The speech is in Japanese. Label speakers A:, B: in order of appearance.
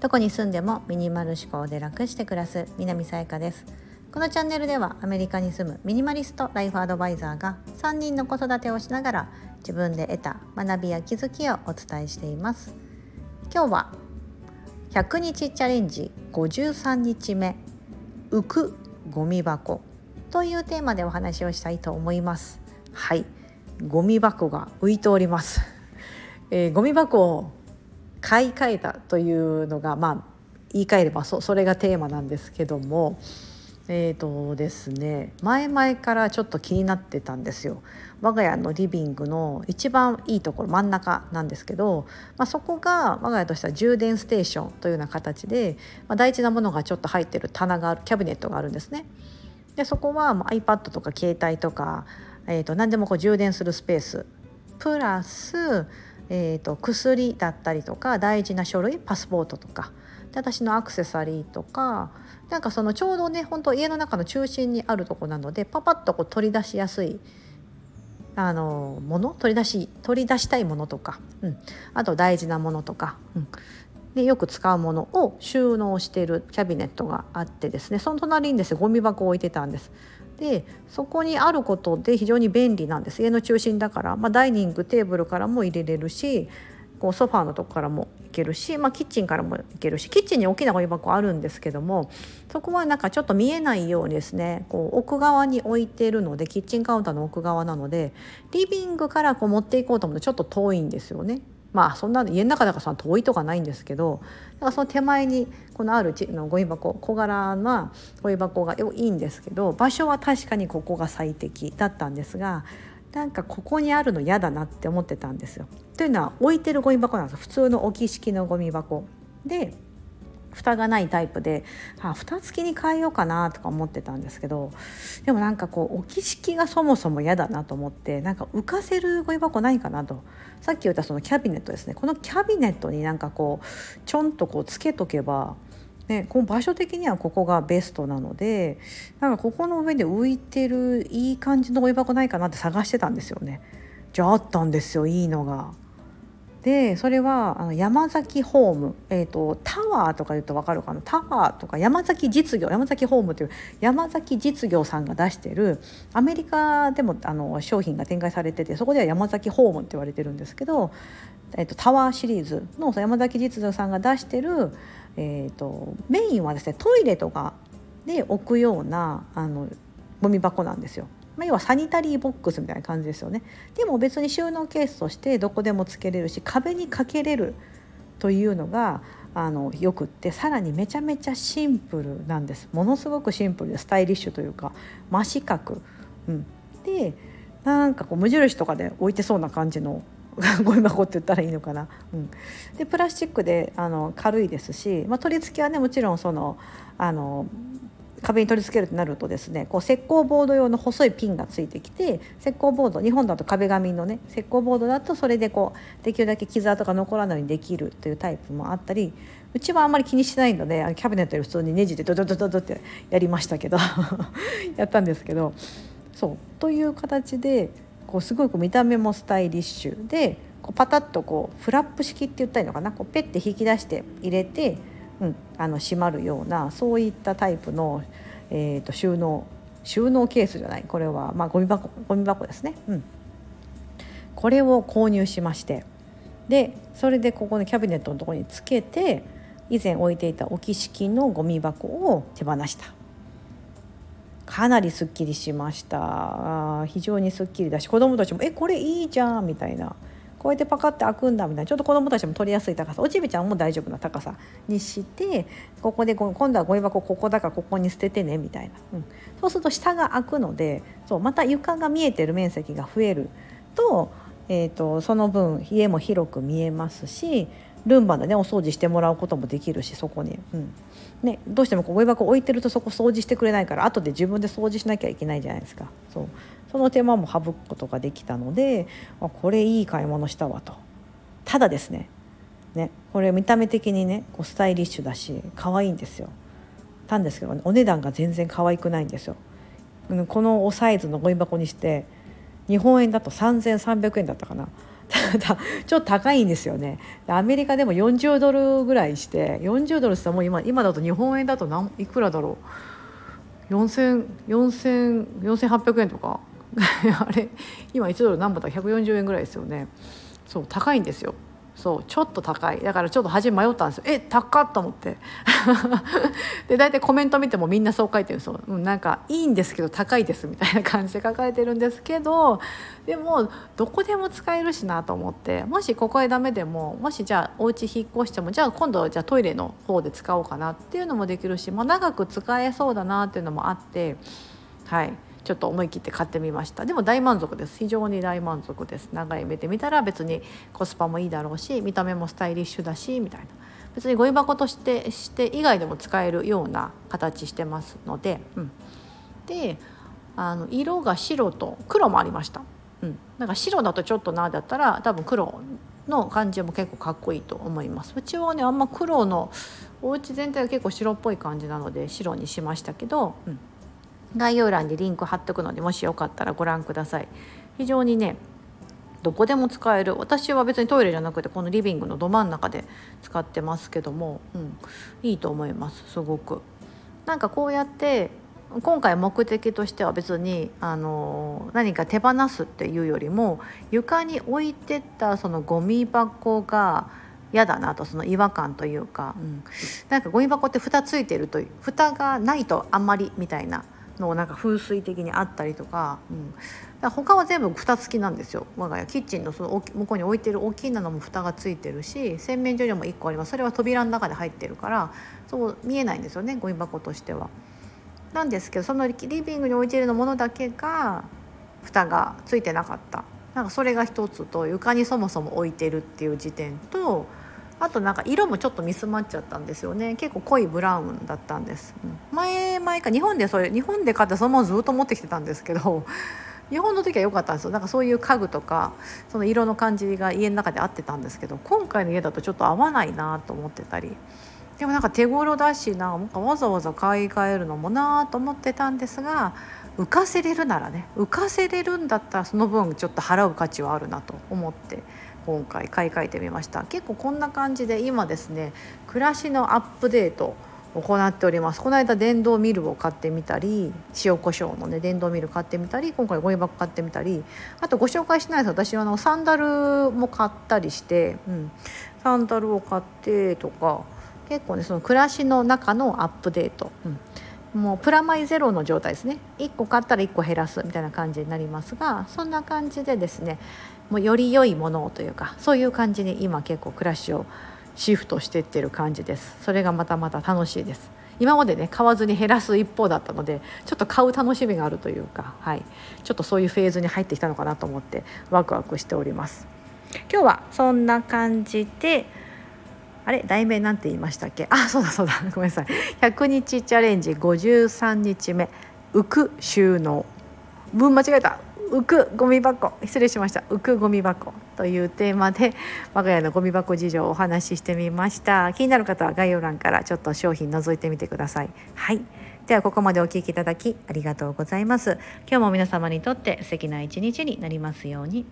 A: どこに住んでもミニマル思考で楽して暮らす南さやかです。このチャンネルではアメリカに住むミニマリストライフアドバイザーが3人の子育てをしながら自分で得た学びや気づきをお伝えしています。今日は100日チャレンジ53日目浮くゴミ箱というテーマでお話をしたいと思います。はい。ゴミ箱が浮いております、えー、ゴミ箱を買い替えたというのがまあ言い換えればそそれがテーマなんですけどもえーとですね前々からちょっと気になってたんですよ我が家のリビングの一番いいところ真ん中なんですけど、まあ、そこが我が家としては充電ステーションというような形で、まあ、大事なものがちょっと入ってる棚があるキャビネットがあるんですね。でそこは iPad とか携帯とか、えー、と何でもこう充電するスペース。プラス、えー、と薬だったりとか大事な書類パスポートとか。で私のアクセサリーとか。なんかそのちょうどね本当家の中の中心にあるとこなのでパパッとこう取り出しやすいあのもの？取り出し取り出したいものとか、うん、あと大事なものとか、うん、でよく使うものを収納しているキャビネットがあってですねその隣にですねゴミ箱を置いてたんです。でそこにあることで非常に便利なんです家の中心だから、まあ、ダイニングテーブルからも入れれるしこうソファーのとこからも行けるし、まあ、キッチンからも行けるしキッチンに大きなゴミ箱あるんですけどもそこはなんかちょっと見えないようにですねこう奥側に置いてるのでキッチンカウンターの奥側なのでリビングからこう持っていこうと思うとちょっと遠いんですよね。まあそんな家の中だからそんな遠いとかないんですけどだからその手前にこのあるのゴミ箱小柄なゴミ箱がいいんですけど場所は確かにここが最適だったんですがなんかここにあるの嫌だなって思ってたんですよ。というのは置いてるゴミ箱なんです普通の置き式のゴミ箱で蓋がないタイプで、はあ、蓋付きに変えようかなとか思ってたんですけどでもなんかこう置き式がそもそも嫌だなと思ってなんか浮かせるゴミ箱ないかなとさっき言ったそのキャビネットですねこのキャビネットになんかこうちょんとこうつけとけばね、この場所的にはここがベストなのでなんかここの上で浮いてるいい感じのゴミ箱ないかなって探してたんですよね。じゃああったんですよいいのが。でそれはあの山崎ホーム、えーと、タワーとか言うと分かるかな？タワーとか山崎実業山崎ホームという山崎実業さんが出してるアメリカでもあの商品が展開されててそこでは山崎ホームって言われてるんですけど、えーと、タワーシリーズの山崎実業さんが出してる、えーと、メインはですねトイレとかで置くようなあのゴミ箱なんですよ。まあ、要はサニタリーボックスみたいな感じですよね。でも別に収納ケースとしてどこでもつけれるし壁にかけれるというのがあのよくってさらにめちゃめちゃシンプルなんです。ものすごくシンプルでスタイリッシュというか真四角、うん、でなんかこう無印とかで置いてそうな感じの ゴミ箱って言ったらいいのかな、うん、でプラスチックであの軽いですし、まあ、取り付けはねもちろんそのあの壁に取り付けるとなるとですねこう石膏ボード用の細いピンがついてきて石膏ボード日本だと壁紙のね石膏ボードだとそれでこうできるだけ傷跡が残らないようにできるというタイプもあったりうちはあんまり気にしてないのでキャビネットより普通にネジでドドドドドってやりましたけど やったんですけどそうという形でこうすごいこう見た目もスタイリッシュでこうパタッとこうフラップ式って言ったらいいのかなこうペッて引き出して入れてうん、あの閉まるようなそういったタイプの、えーと、収納収納ケースじゃないこれは、まあ、ゴミ箱ゴミ箱ですね、うん、これを購入しましてでそれでここのキャビネットのところにつけて以前置いていた置き式のゴミ箱を手放した。かなりすっきりしました。非常にすっきりだし子どもたちも「えこれいいじゃん」みたいな。こうやってパカッて開くんだみたいなちょっと子どもたちも取りやすい高さ。おちびちゃんも大丈夫な高さにしてここで今度はゴミ箱ここだからここに捨ててねみたいな、うん、そうすると下が開くのでそうまた床が見えてる面積が増えると,、えーと、その分家も広く見えますしルンバでねお掃除してもらうこともできるしそこに、うん。ね、どうしてもこうゴミ箱置いてるとそこ掃除してくれないから後で自分で掃除しなきゃいけないじゃないですか。そう。その手間も省くことができたのであこれいい買い物したわと。ただですねねこれ見た目的にねこうスタイリッシュだし可愛いんですよ。なんですけど、ね、お値段が全然可愛くないんですよ。このおサイズのゴミ箱にして日本円だと3300円だったかな。ちょっと高いんですよね。アメリカでも40ドルぐらいして40ドルってもう今今だと日本円だと何いくらだろう？4800円とか。あれ今1ドル何本だ？140円ぐらいですよね。そう高いんですよ。そうちょっと高い。だからちょっと初め迷ったんですよ。え高っと思って。で大体コメント見てもみんなそう書いてるんですよ、うん、なんかいいんですけど高いですみたいな感じで書かれてるんですけどでもどこでも使えるしなと思って。もしここへダメでももしじゃあお家引っ越してもじゃあ今度じゃあトイレの方で使おうかなっていうのもできるし、まあ、長く使えそうだなっていうのもあって。はい。ちょっと思い切って買ってみました。でも大満足です。非常に大満足です。長い目で見たら別にコスパもいいだろうし見た目もスタイリッシュだしみたいな。別にゴミ箱としてして以外でも使えるような形してますので、うん、であの色が白と黒もありました、うん、なんか白だとちょっとなだったら多分黒の感じも結構かっこいいと思います。うちはねあんま黒のお家全体は結構白っぽい感じなので白にしましたけど、うん、概要欄にリンク貼っておくのでもしよかったらご覧ください。非常にねどこでも使える。私は別にトイレじゃなくてこのリビングのど真ん中で使ってますけども、うん、いいと思いますすごく。なんかこうやって今回目的としては別にあの何か手放すっていうよりも床に置いてったそのゴミ箱が嫌だなとその違和感というか、うん、なんかゴミ箱って蓋ついてると蓋がないとあんまりみたいな。のなんか風水的にあったりとか,、うん、だ他は全部蓋付きなんですよ。我が家キッチンのその向こうに置いてる大きなのも蓋がついてるし洗面所にも1個あります。それは扉の中で入ってるからそう見えないんですよねゴミ箱としては。なんですけどそのリビングに置いてるのものだけが蓋がついてなかった。なんかそれが一つと床にそもそも置いてるっていう時点とあとなんか色もちょっとミスマッチゃったんですよね。結構濃いブラウンだったんです、うん、前か日本でそれ日本で買ってそのままずっと持ってきてたんですけど 日本の時は良かったんですよ。なんかそういう家具とかその色の感じが家の中で合ってたんですけど今回の家だとちょっと合わないなと思ってたり。でもなんか手頃だしなんかわざわざ買い替えるのもなと思ってたんですが浮かせれるならね浮かせれるんだったらその分ちょっと払う価値はあるなと思って今回買い替えてみました。結構こんな感じで今ですね暮らしのアップデート行っております。この間電動ミルを買ってみたり塩コショウのね電動ミル買ってみたり今回ゴミ箱買ってみたりあとご紹介しないです。私あのサンダルも買ったりして、うん、サンダルを買ってとか結構ねその暮らしの中のアップデート、うん、もうプラマイゼロの状態ですね。1個買ったら1個減らすみたいな感じになりますがそんな感じでですねもうより良いものをというかそういう感じに今結構暮らしをシフトしていってる感じです。それがまたまた楽しいです。今までね買わずに減らす一方だったのでちょっと買う楽しみがあるというか、はい、ちょっとそういうフェーズに入ってきたのかなと思ってワクワクしております。今日はそんな感じであれ？題名なんて言いましたっけ？あそうだそうだ。ごめんなさい。100日チャレンジ53日目。浮く収納。文間違えた。浮くゴミ箱。失礼しました。浮くゴミ箱というテーマで我が家のゴミ箱事情をお話ししてみました。気になる方は概要欄からちょっと商品覗いてみてください。はい。ではここまでお聴きいただきありがとうございます。今日も皆様にとって素敵な一日になりますように。